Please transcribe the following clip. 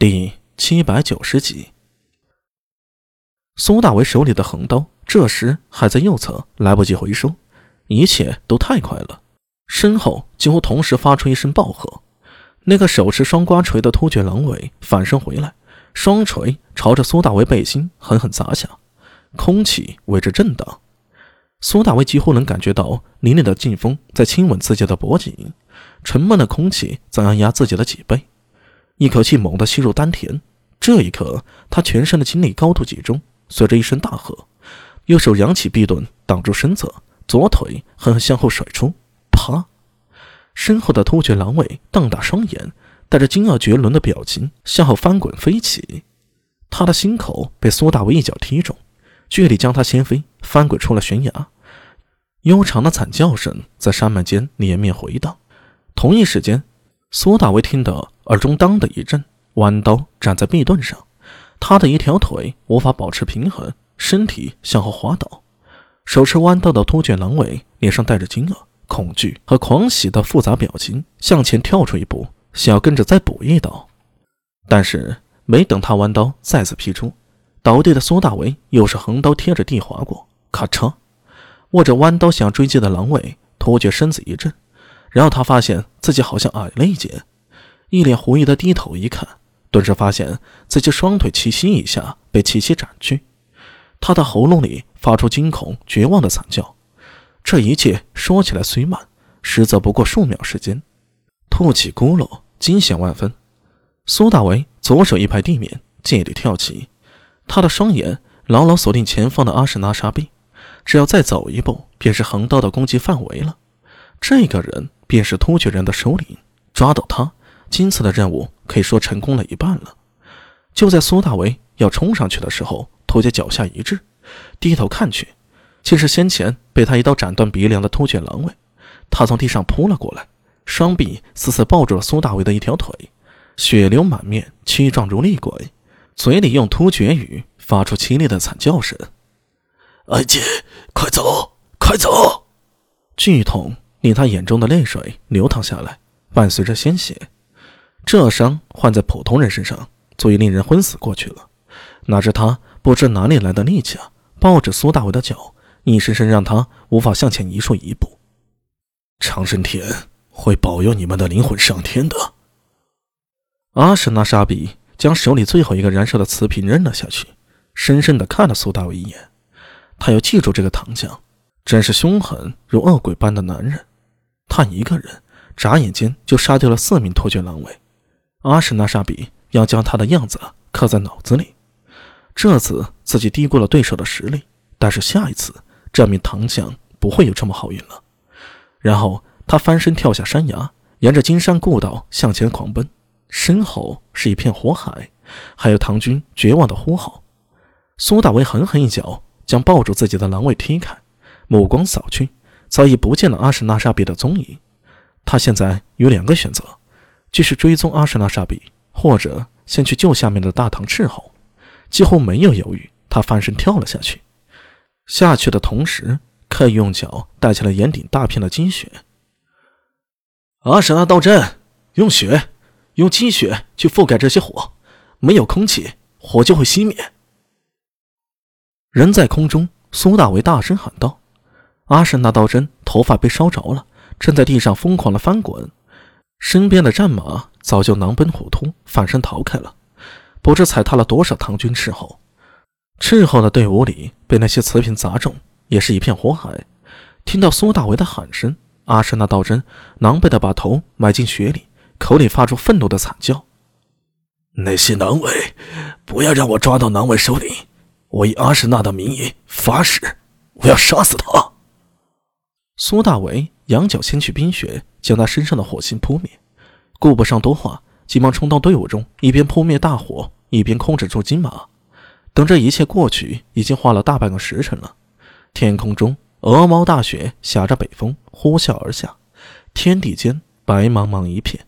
第七百九十集，苏大为手里的横刀这时还在右侧，来不及回收，一切都太快了。身后几乎同时发出一声暴喝，那个手持双瓜锤的突厥狼尾反身回来，双锤朝着苏大为背心狠狠砸下，空气为之震荡。苏大为几乎能感觉到凛冽的劲风在亲吻自己的脖颈，沉闷的空气在按压自己的脊背。一口气猛地吸入丹田，这一刻，他全身的精力高度集中，随着一声大喝，右手扬起臂盾挡住身侧，左腿狠狠向后甩出，啪！身后的突厥狼尾瞪大双眼，带着惊愕绝伦的表情向后翻滚飞起，他的心口被苏大为一脚踢中，巨力将他掀飞，翻滚出了悬崖，悠长的惨叫声在山脉间连绵回荡，同一时间。苏大为听得耳中当的一震，弯刀站在壁盾上，他的一条腿无法保持平衡，身体向后滑倒。手持弯刀的突厥狼尾脸上带着惊愕、恐惧和狂喜的复杂表情，向前跳出一步，想要跟着再补一刀。但是没等他弯刀再次劈出，倒地的苏大为又是横刀贴着地划过，咔嚓，握着弯刀想要追击的狼尾突厥身子一震。然后他发现自己好像矮了一截，一脸狐疑的低头一看，顿时发现自己双腿齐膝一下被齐齐斩去，他的喉咙里发出惊恐绝望的惨叫。这一切说起来虽慢，实则不过数秒时间。吐起咕噜，惊险万分。苏大为左手一拍地面，借力跳起，他的双眼牢牢锁定前方的阿什纳沙壁，只要再走一步，便是横刀的攻击范围了。这个人。便是突厥人的首领，抓到他，今次的任务可以说成功了一半了。就在苏大为要冲上去的时候，突厥脚下一滞，低头看去，竟是先前被他一刀斩断鼻梁的突厥狼尾。他从地上扑了过来，双臂死死抱住了苏大为的一条腿，血流满面，躯状如厉鬼，嘴里用突厥语发出凄厉的惨叫声：“阿姐，快走，快走！”剧痛。令他眼中的泪水流淌下来，伴随着鲜血。这伤换在普通人身上，足以令人昏死过去了。哪知他不知哪里来的力气啊，抱着苏大伟的脚，硬生生让他无法向前移出一步。长生天会保佑你们的灵魂上天的。阿什纳沙比将手里最后一个燃烧的瓷瓶扔了下去，深深地看了苏大伟一眼。他要记住这个唐将，真是凶狠如恶鬼般的男人。他一个人眨眼间就杀掉了四名突厥狼尾，阿什纳沙比要将他的样子刻在脑子里。这次自己低估了对手的实力，但是下一次这名唐将不会有这么好运了。然后他翻身跳下山崖，沿着金山故道向前狂奔，身后是一片火海，还有唐军绝望的呼号。苏大为狠狠一脚将抱住自己的狼尾踢开，目光扫去。早已不见了阿什纳沙比的踪影，他现在有两个选择：，继续追踪阿什纳沙比，或者先去救下面的大唐斥候。几乎没有犹豫，他翻身跳了下去。下去的同时，刻意用脚带起了眼顶大片的积雪。阿什纳道真，用雪，用积雪去覆盖这些火，没有空气，火就会熄灭。人在空中，苏大为大声喊道。阿什纳道真头发被烧着了，正在地上疯狂的翻滚，身边的战马早就狼奔虎突，反身逃开了，不知踩踏了多少唐军斥候。斥候的队伍里被那些瓷瓶砸中，也是一片火海。听到苏大为的喊声，阿什纳道真狼狈的把头埋进雪里，口里发出愤怒的惨叫：“那些狼尾，不要让我抓到狼尾首领！我以阿什纳的名义发誓，我要杀死他！”苏大为羊角先去冰雪，将他身上的火星扑灭，顾不上多话，急忙冲到队伍中，一边扑灭大火，一边控制住金马。等这一切过去，已经花了大半个时辰了。天空中鹅毛大雪，下着北风呼啸而下，天地间白茫茫一片。